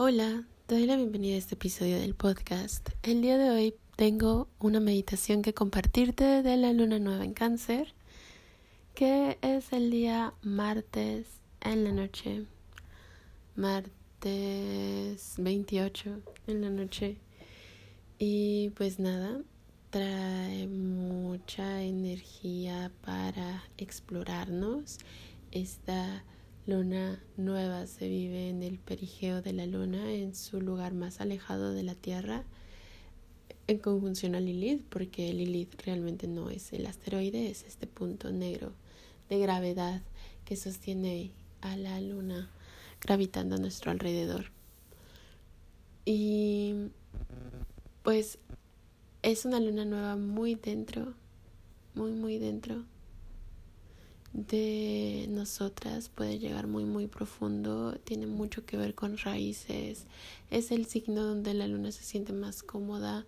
Hola, te doy la bienvenida a este episodio del podcast. El día de hoy tengo una meditación que compartirte de la luna nueva en cáncer, que es el día martes en la noche, martes 28 en la noche. Y pues nada, trae mucha energía para explorarnos. Esta luna nueva se vive en el perigeo de la luna, en su lugar más alejado de la Tierra, en conjunción a Lilith, porque Lilith realmente no es el asteroide, es este punto negro de gravedad que sostiene a la luna gravitando a nuestro alrededor. Y pues es una luna nueva muy dentro, muy, muy dentro de nosotras puede llegar muy muy profundo, tiene mucho que ver con raíces, es el signo donde la luna se siente más cómoda.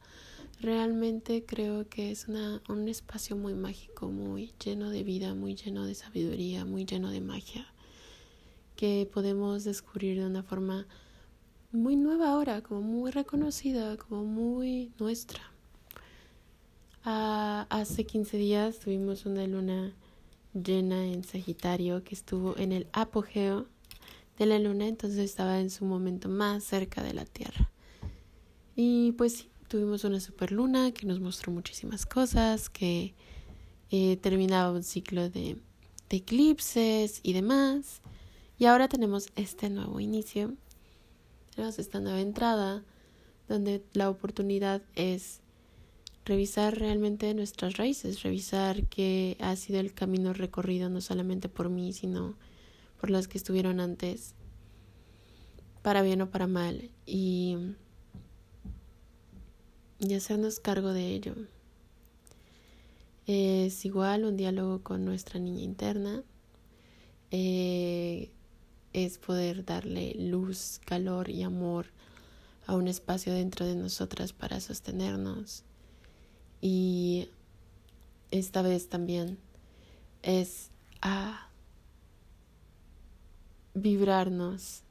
Realmente creo que es una, un espacio muy mágico, muy lleno de vida, muy lleno de sabiduría, muy lleno de magia, que podemos descubrir de una forma muy nueva ahora, como muy reconocida, como muy nuestra. Ah, hace 15 días tuvimos una luna llena en Sagitario que estuvo en el apogeo de la luna, entonces estaba en su momento más cerca de la Tierra. Y pues sí, tuvimos una super luna que nos mostró muchísimas cosas, que eh, terminaba un ciclo de, de eclipses y demás. Y ahora tenemos este nuevo inicio, tenemos esta nueva entrada donde la oportunidad es revisar realmente nuestras raíces, revisar qué ha sido el camino recorrido no solamente por mí, sino por las que estuvieron antes, para bien o para mal, y, y hacernos cargo de ello. Es igual un diálogo con nuestra niña interna, eh, es poder darle luz, calor y amor a un espacio dentro de nosotras para sostenernos y esta vez también es a vibrarnos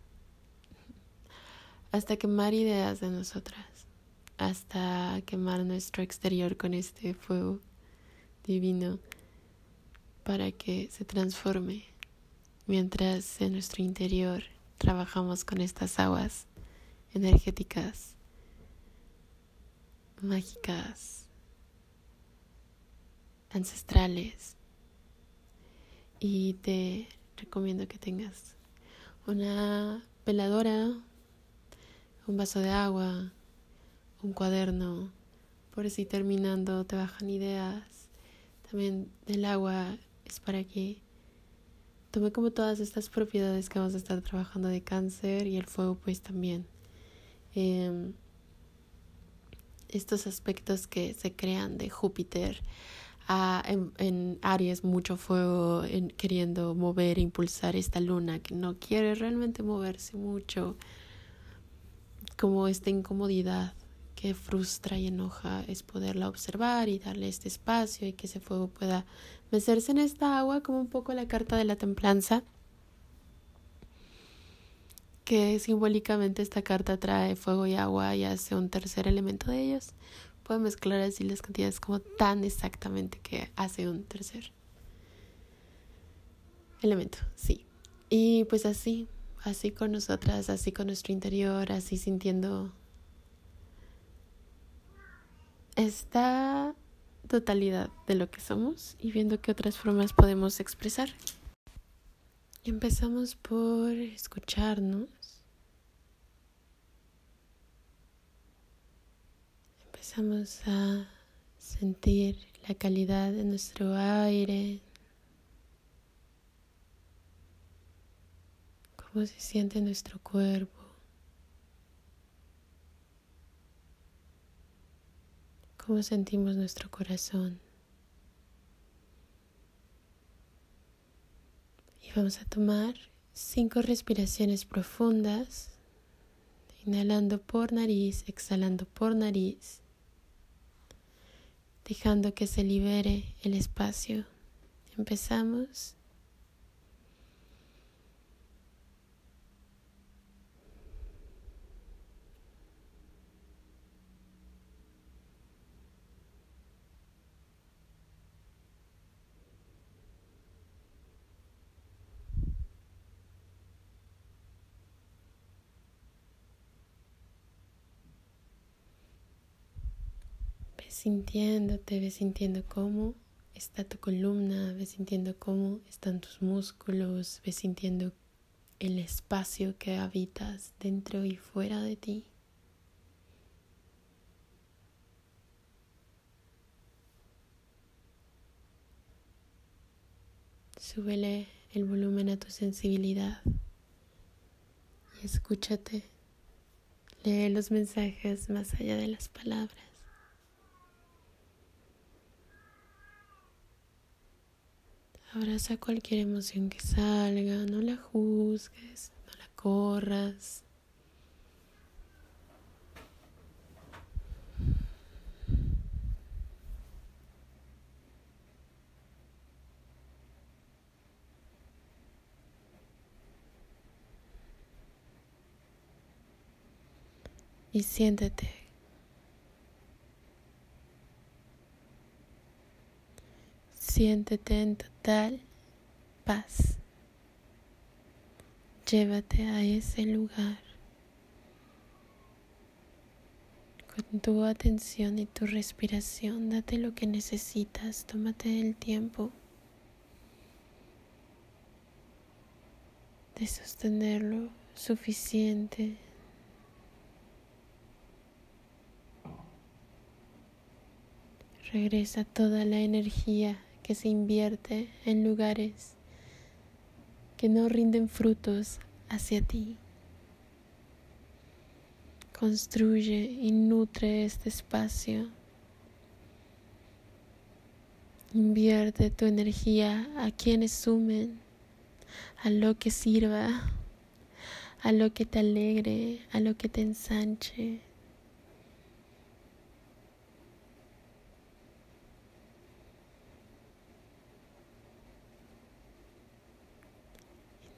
hasta quemar ideas de nosotras, hasta quemar nuestro exterior con este fuego divino para que se transforme mientras en nuestro interior trabajamos con estas aguas energéticas, mágicas, ancestrales y te recomiendo que tengas una peladora, un vaso de agua, un cuaderno, por si terminando te bajan ideas. También el agua es para que tome como todas estas propiedades que vamos a estar trabajando de cáncer y el fuego pues también. Em, estos aspectos que se crean de Júpiter en, Aries mucho fuego en, queriendo mover impulsar esta luna que no quiere realmente moverse mucho, como esta incomodidad que frustra y enoja es poderla observar y darle este espacio y que ese fuego pueda mecerse en esta agua como un poco la carta de la templanza que simbólicamente esta carta trae fuego y agua y hace un tercer elemento de ellos puede mezclar así las cantidades como tan exactamente que hace un tercer elemento, sí. Y pues así, así con nosotras, así con nuestro interior, así sintiendo esta totalidad de lo que somos y viendo qué otras formas podemos expresar. Empezamos por escucharnos Empezamos a sentir la calidad de nuestro aire, cómo se siente nuestro cuerpo, cómo sentimos nuestro corazón. Y vamos a tomar cinco respiraciones profundas, inhalando por nariz, exhalando por nariz dejando que se libere el espacio. Empezamos. Ves sintiéndote, ves sintiendo cómo está tu columna, ves sintiendo cómo están tus músculos, ves sintiendo el espacio que habitas dentro y fuera de ti. Súbele el volumen a tu sensibilidad y escúchate. Lee los mensajes más allá de las palabras. Abraza cualquier emoción que salga, no la juzgues, no la corras. y siéntete. Siéntete en total paz. Llévate a ese lugar con tu atención y tu respiración. Date lo que necesitas. Tómate el tiempo de sostenerlo suficiente Regresa toda la energía que se invierte en lugares que no rinden frutos hacia ti. Construye y nutre este espacio. Invierte tu energía a quienes sumen, a lo que sirva, a lo que te alegre, a lo que te ensanche.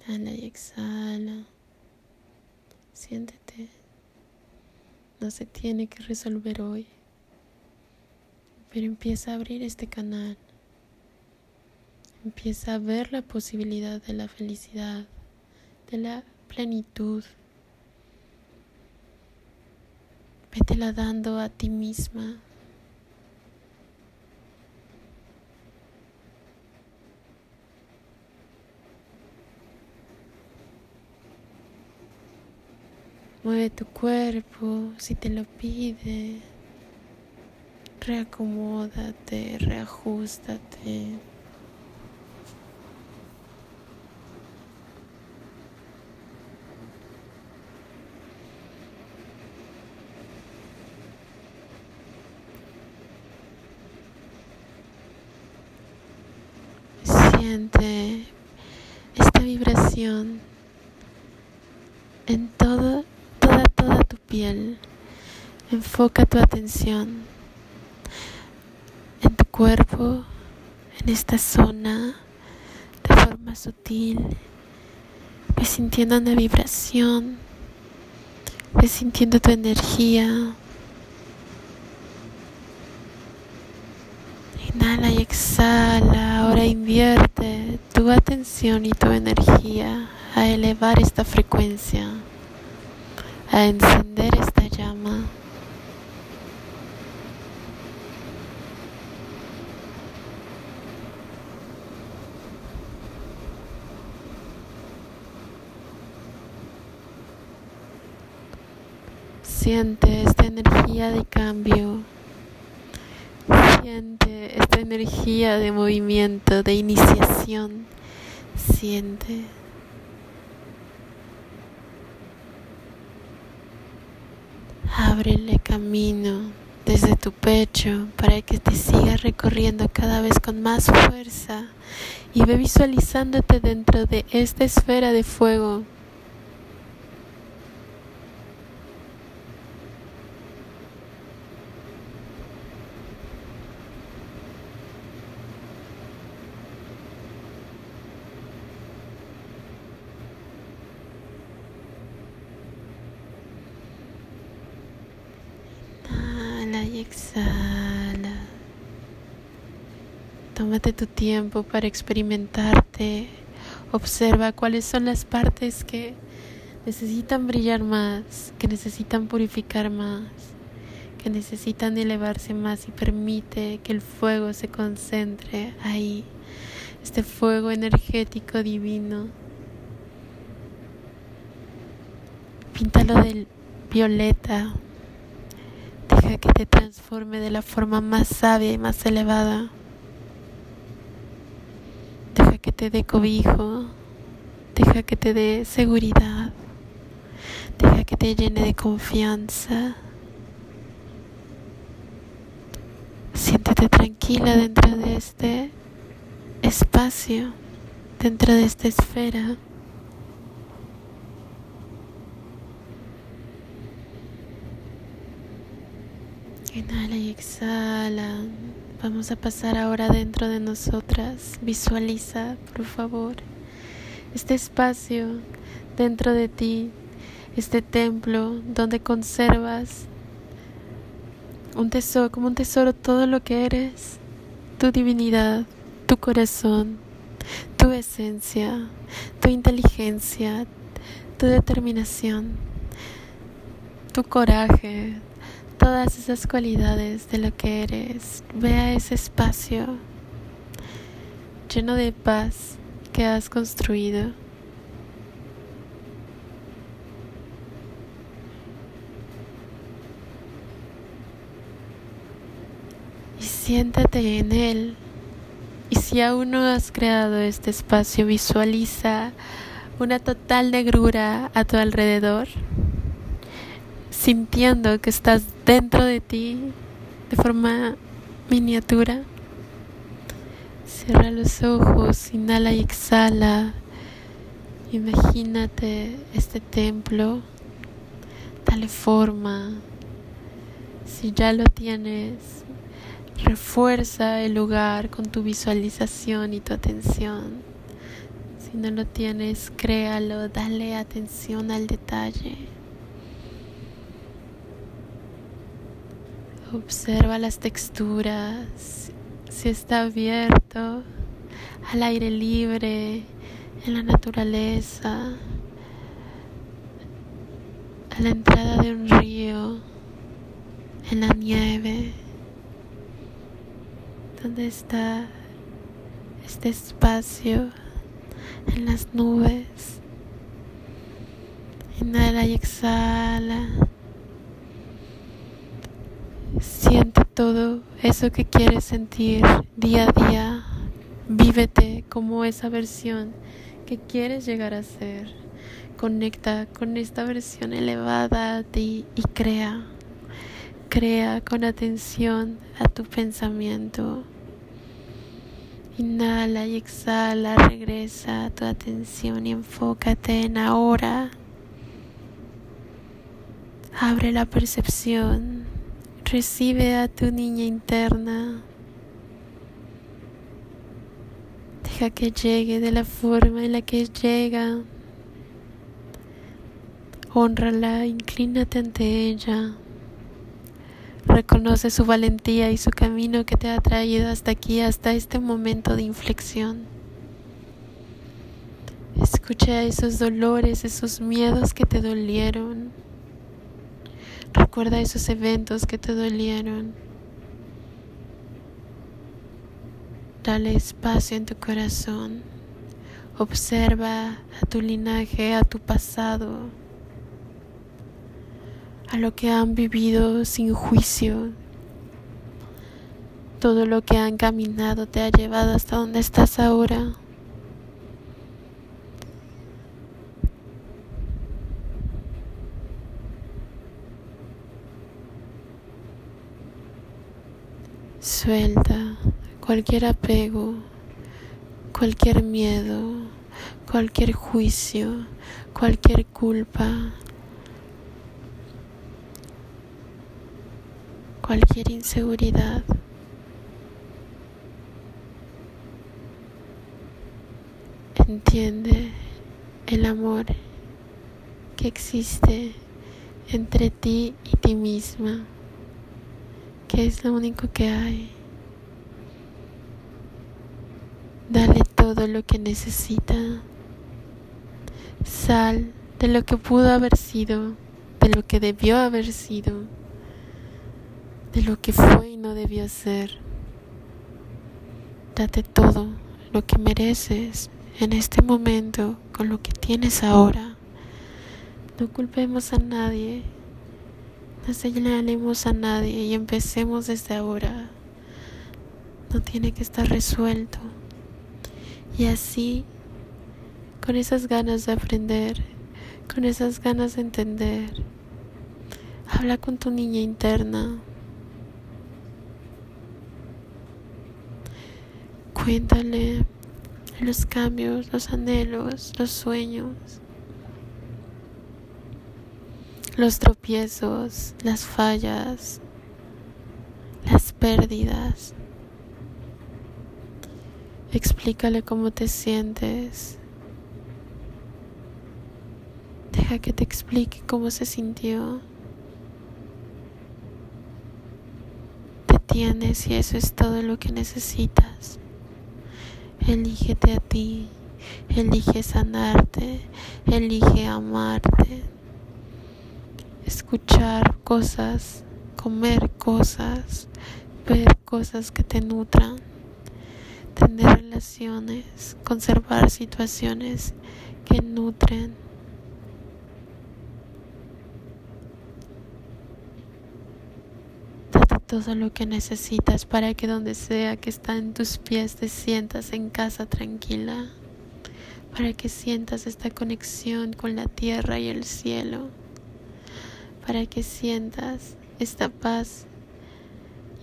Inhala y exhala. Siéntete. No se tiene que resolver hoy. Pero empieza a abrir este canal. Empieza a ver la posibilidad de la felicidad, de la plenitud. Vétela dando a ti misma. Mueve tu cuerpo si te lo pide. Reacomódate, reajustate. Siente esta vibración en todo piel. Enfoca tu atención en tu cuerpo, en esta zona, de forma sutil. Ves sintiendo una vibración, ves sintiendo tu energía. Inhala y exhala. Ahora invierte tu atención y tu energía a elevar esta frecuencia a encender esta llama. Siente esta energía de cambio. Siente esta energía de movimiento, de iniciación. Siente. Ábrele camino desde tu pecho para que te sigas recorriendo cada vez con más fuerza y ve visualizándote dentro de esta esfera de fuego. y exhala. Tu tiempo para experimentarte. Observa cuáles son las partes que necesitan brillar más, que necesitan purificar más, que necesitan elevarse más y permite que el fuego se concentre ahí, este fuego energético divino. Píntalo del violeta, deja que te transforme de la forma más sabia y más elevada. Deja que te dé cobijo, deja que te dé seguridad. Deja que te llene de confianza. Siéntete tranquila dentro de este espacio, dentro de esta esfera. Inhala y exhala. Vamos a pasar ahora dentro de nosotras. Visualiza, por favor, este espacio dentro de ti este templo donde conservas un tesoro, como un tesoro todo lo que eres, tu divinidad, tu corazón, tu esencia, tu inteligencia, tu determinación, tu coraje, todas esas cualidades de lo que eres. Vea ese espacio lleno de paz que has construido. siéntate en él. Y si aún no has creado este espacio, visualiza una total negrura a tu alrededor, sintiendo que estás dentro de ti de forma miniatura. Cierra los ojos, inhala y exhala. Imagínate este templo, dale forma. Si ya lo tienes, Refuerza el lugar con tu visualización y tu atención. Si no lo tienes, créalo, dale atención al detalle. Observa las texturas, si está abierto, al aire libre, en la naturaleza, a la entrada de un río, en la nieve. ¿Dónde está este espacio en las nubes? Inhala y exhala. Siente todo eso que quieres sentir día a día. Vívete como esa versión que quieres llegar a ser. Conecta con esta versión elevada a ti y crea. Crea con atención a tu pensamiento. Inhala y exhala, regresa tu atención y enfócate en ahora. Abre la percepción, recibe a tu niña interna. Deja que llegue de la forma en la que llega. Honrala, inclínate ante ella. Reconoce su valentía y su camino que te ha traído hasta aquí, hasta este momento de inflexión. Escucha esos dolores, esos miedos que te dolieron. Recuerda esos eventos que te dolieron. Dale espacio en tu corazón. Observa a tu linaje, a tu pasado a lo que han vivido sin juicio. Todo lo que han caminado te ha llevado hasta donde estás ahora. Suelta cualquier apego, cualquier miedo, cualquier juicio, cualquier culpa, cualquier inseguridad. Entiende el amor que existe entre ti y ti misma, que es lo único que hay. Dale todo lo que necesita. Sal de lo que pudo haber sido, de lo que debió haber sido de lo que fue y no debió ser. Date todo lo que mereces en este momento con lo que tienes ahora. No culpemos a nadie, no señalemos a nadie y empecemos desde ahora. No tiene que estar resuelto. Y así, con esas ganas de aprender, con esas ganas de entender, habla con tu niña interna. Cuéntale los cambios, los anhelos, los sueños, los tropiezos, las fallas, las pérdidas. Explícale cómo te sientes. Deja que te explique cómo se sintió. Te tienes y eso es todo lo que necesitas. Elígete a ti, elige sanarte, elige amarte, cosas, comer cosas, ver cosas que te nutran, tener relaciones, conservar situaciones que nutren. todo lo que necesitas para que donde sea que está en tus pies te sientas en casa tranquila, para que sientas esta conexión con la tierra y el cielo, para que sientas esta paz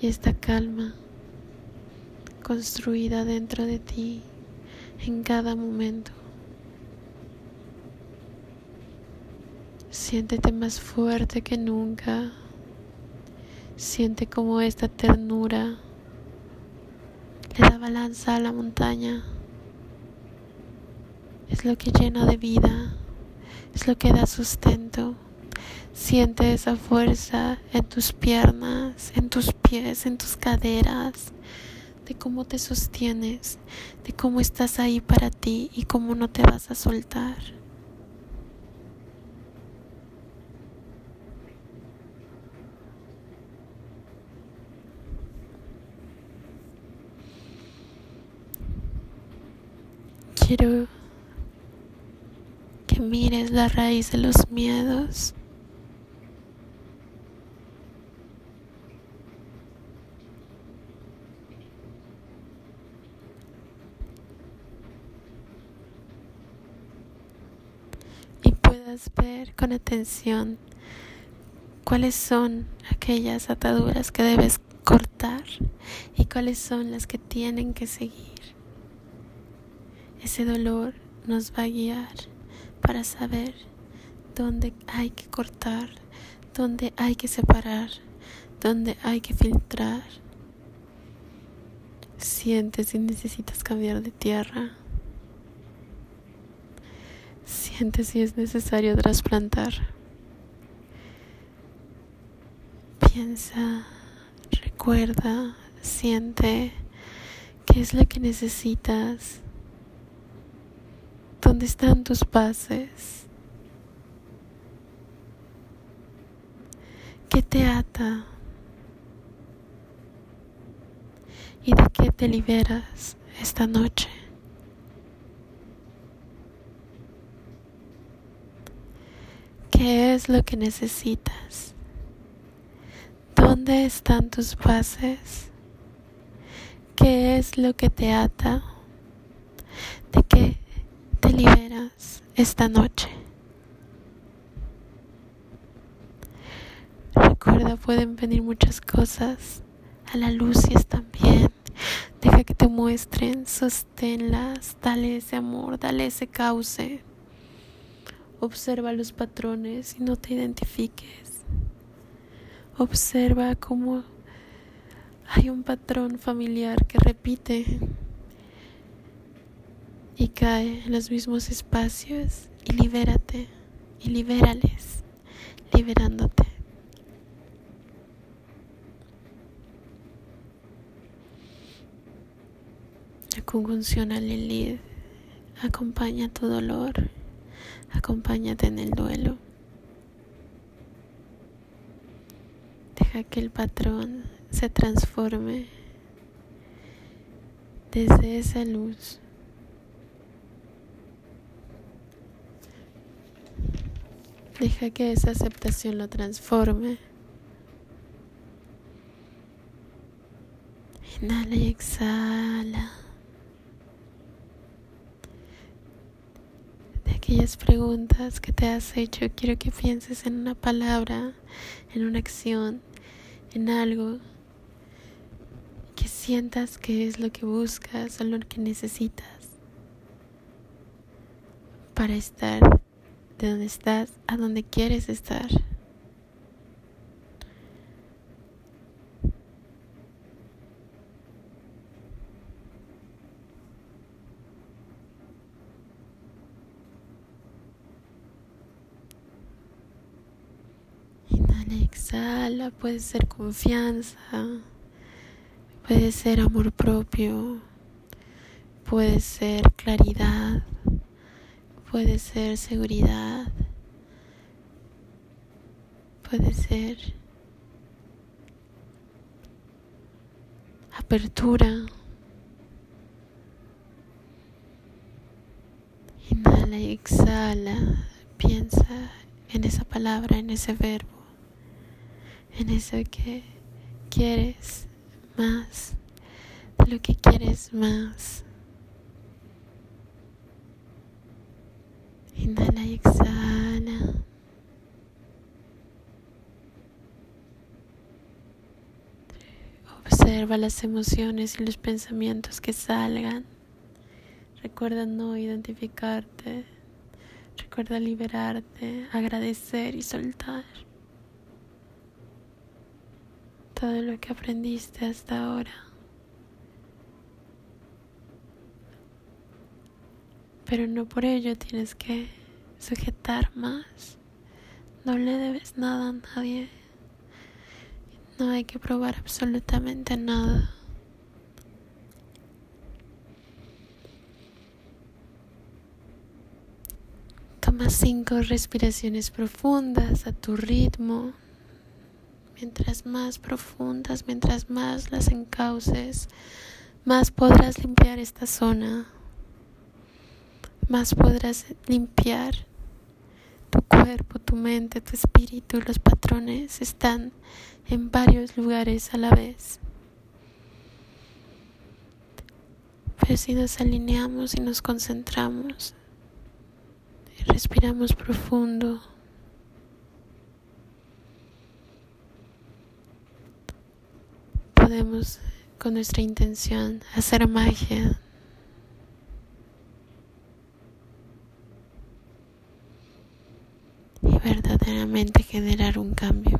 y esta calma construida dentro de ti en cada momento. Siéntete más fuerte que nunca. Siente como esta ternura le da balanza a la montaña. Es lo que llena de vida, es lo que da sustento. Siente esa fuerza en tus piernas, en tus pies, en tus caderas, de cómo te sostienes, de cómo estás ahí para ti y cómo no te vas a soltar. quiero que mires la raíz de los miedos. Y ver con atención cuáles son aquellas ataduras que debes cortar y cuáles son las que tienen que seguir. Ese dolor nos va a guiar para saber dónde hay que cortar, dónde hay que separar, dónde hay que filtrar. Sientes si necesitas cambiar de tierra. Sientes si es necesario trasplantar. Piensa, recuerda, siente qué es lo que necesitas ¿Dónde están tus bases? ¿Qué te ata? ¿Y de qué te liberas esta noche? ¿Qué es lo que necesitas? ¿Dónde están tus bases? ¿Qué es lo que te ata? ¿De qué te liberas esta noche. Recuerda, pueden venir muchas cosas a la luz y están bien. Deja que te muestren, sosténlas, dale ese amor, dale ese cauce. Observa los patrones y no te identifiques. Observa cómo hay un patrón familiar que repite y cae en los mismos espacios y libérate y libérales, liberándote. La conjunción a Lilith acompaña tu dolor, acompáñate en el duelo. Deja que el patrón se transforme desde esa luz. Deja que esa aceptación lo transforme. Inhala y exhala. De aquellas preguntas que te has hecho, quiero que pienses en una palabra, en una acción, en algo que sientas que es lo que buscas o lo que necesitas para estar de donde estás a donde quieres estar. Inhala, puede ser confianza, puede ser amor propio, puede ser claridad puede ser seguridad, puede ser apertura. Inhala y exhala, piensa en esa palabra, en ese verbo, en eso que quieres más, de lo que quieres más. Inhala y exhala. Observa las emociones y los pensamientos que salgan. Recuerda no identificarte. Recuerda liberarte, agradecer y soltar todo lo que aprendiste hasta ahora. pero no por ello tienes que sujetar más. No le debes nada a nadie. No hay que probar absolutamente nada. Toma cinco respiraciones profundas a tu ritmo. Mientras más profundas, mientras más las encauces, más podrás limpiar esta zona más podrás limpiar tu cuerpo, tu mente, tu espíritu. Los patrones están en varios lugares a la vez. Pero si nos alineamos y nos concentramos y respiramos profundo, podemos con nuestra intención hacer magia verdaderamente generar un cambio.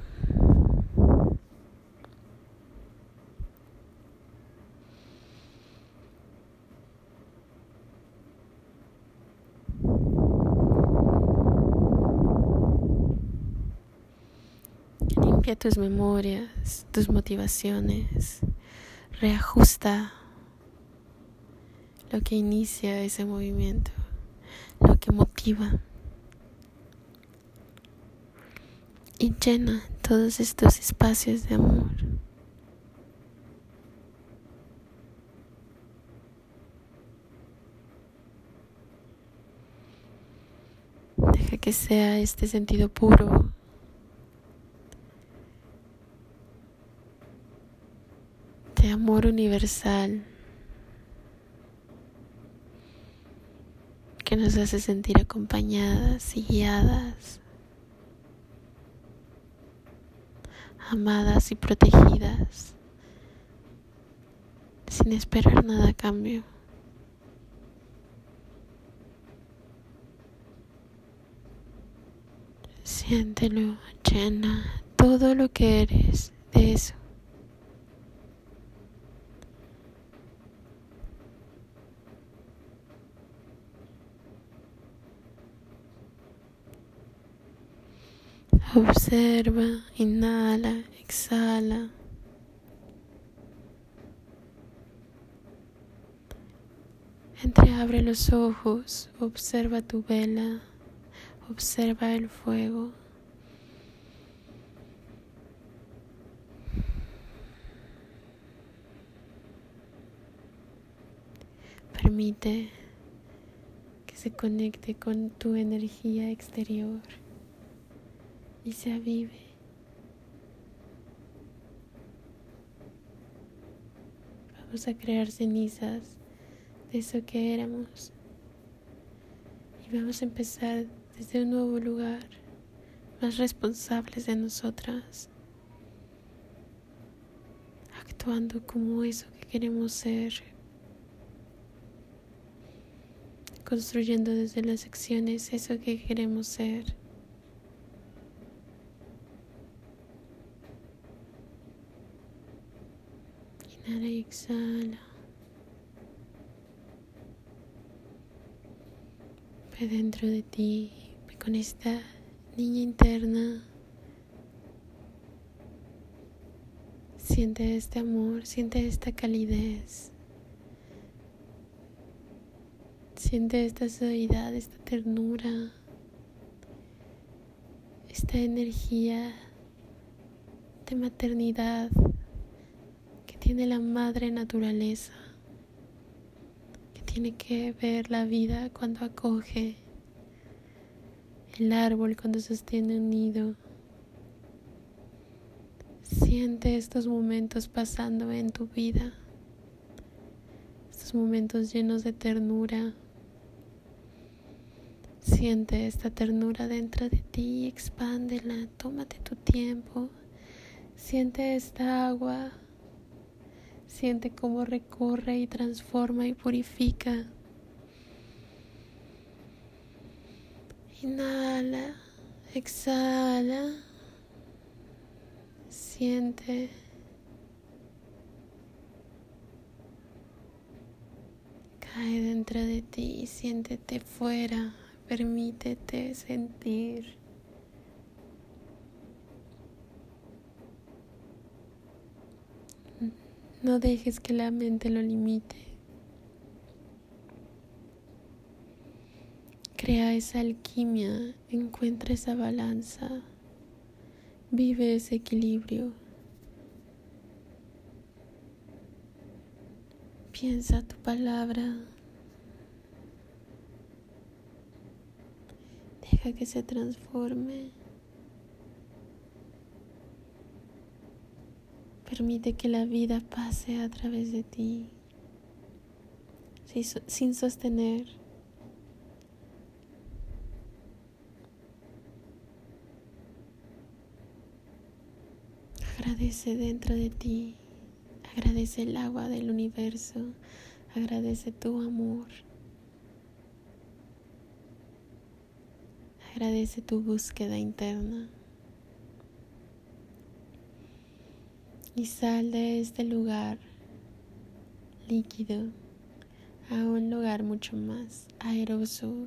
Tus memorias, tus motivaciones, reajusta lo que inicia ese movimiento, lo que motiva. y llena todos estos espacios de amor. Deja que sea este sentido puro. de amor universal que nos hace sentir acompañadas y guiadas. amadas y protegidas, sin esperar nada a cambio. Siéntelo, llena todo lo que eres de eso. Observa, inhala, exhala. Entreabre los ojos, observa tu vela, observa el fuego. Permite que se conecte con tu energía exterior y se avive. Vamos a crear cenizas de eso que éramos. Y vamos a empezar desde un nuevo lugar, más responsables de nosotras, actuando como eso que queremos ser, construyendo desde las acciones eso que queremos ser. Inhala y exhala. Ve dentro de ti, ve con esta niña interna. Siente este amor, siente esta calidez. Siente esta suavidad, esta ternura, esta energía de maternidad tiene la madre naturaleza, que tiene que ver la vida cuando acoge, el árbol cuando sostiene un nido. Siente estos momentos pasando en tu vida, estos momentos llenos de ternura. Siente esta ternura dentro de ti, expándela, tómate tu tiempo. Siente esta agua Siente cómo recorre y transforma y purifica. Inhala, exhala. Siente. Cae dentro de ti, siéntete fuera, permítete sentir. No dejes que la mente lo limite. Crea esa alquimia, encuentra esa balanza, vive ese equilibrio. Piensa tu palabra. Deja que se transforme. Permite que la vida pase a través de ti sin sostener. Agradece dentro de ti, agradece el agua del universo, agradece tu amor, agradece tu búsqueda interna. Y sal de este lugar líquido a un lugar mucho más aeroso.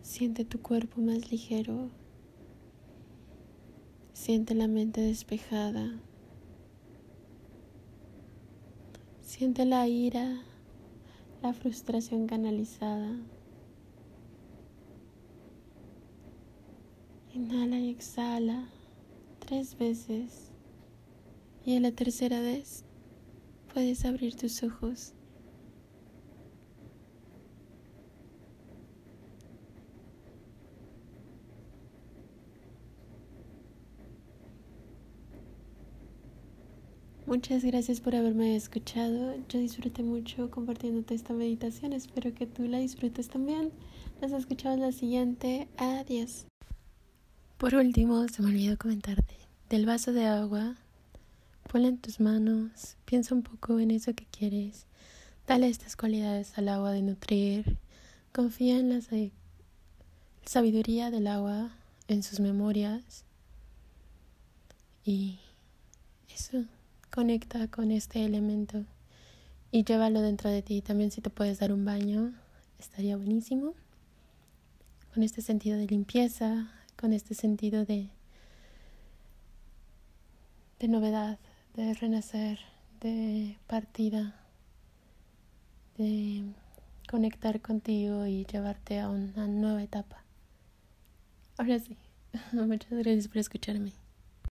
Siente tu cuerpo más ligero. Siente la mente despejada. Siente la ira, la frustración canalizada. Inhala y exhala tres veces. Y a la tercera vez puedes abrir tus ojos. Muchas gracias por haberme escuchado. Yo disfruté mucho compartiéndote esta meditación. Espero que tú la disfrutes también. Nos escuchamos la siguiente. Adiós. Por último, se me olvidó comentarte del vaso de agua Ponla en tus manos, piensa un poco en eso que quieres, dale estas cualidades al agua de nutrir, confía en la sabiduría del agua, en sus memorias y eso, conecta con este elemento y llévalo dentro de ti. También si te puedes dar un baño, estaría buenísimo. Con este sentido de limpieza, con este sentido de, de novedad de renacer, de partida, de conectar contigo y llevarte a una nueva etapa. Ahora sí, muchas gracias por escucharme.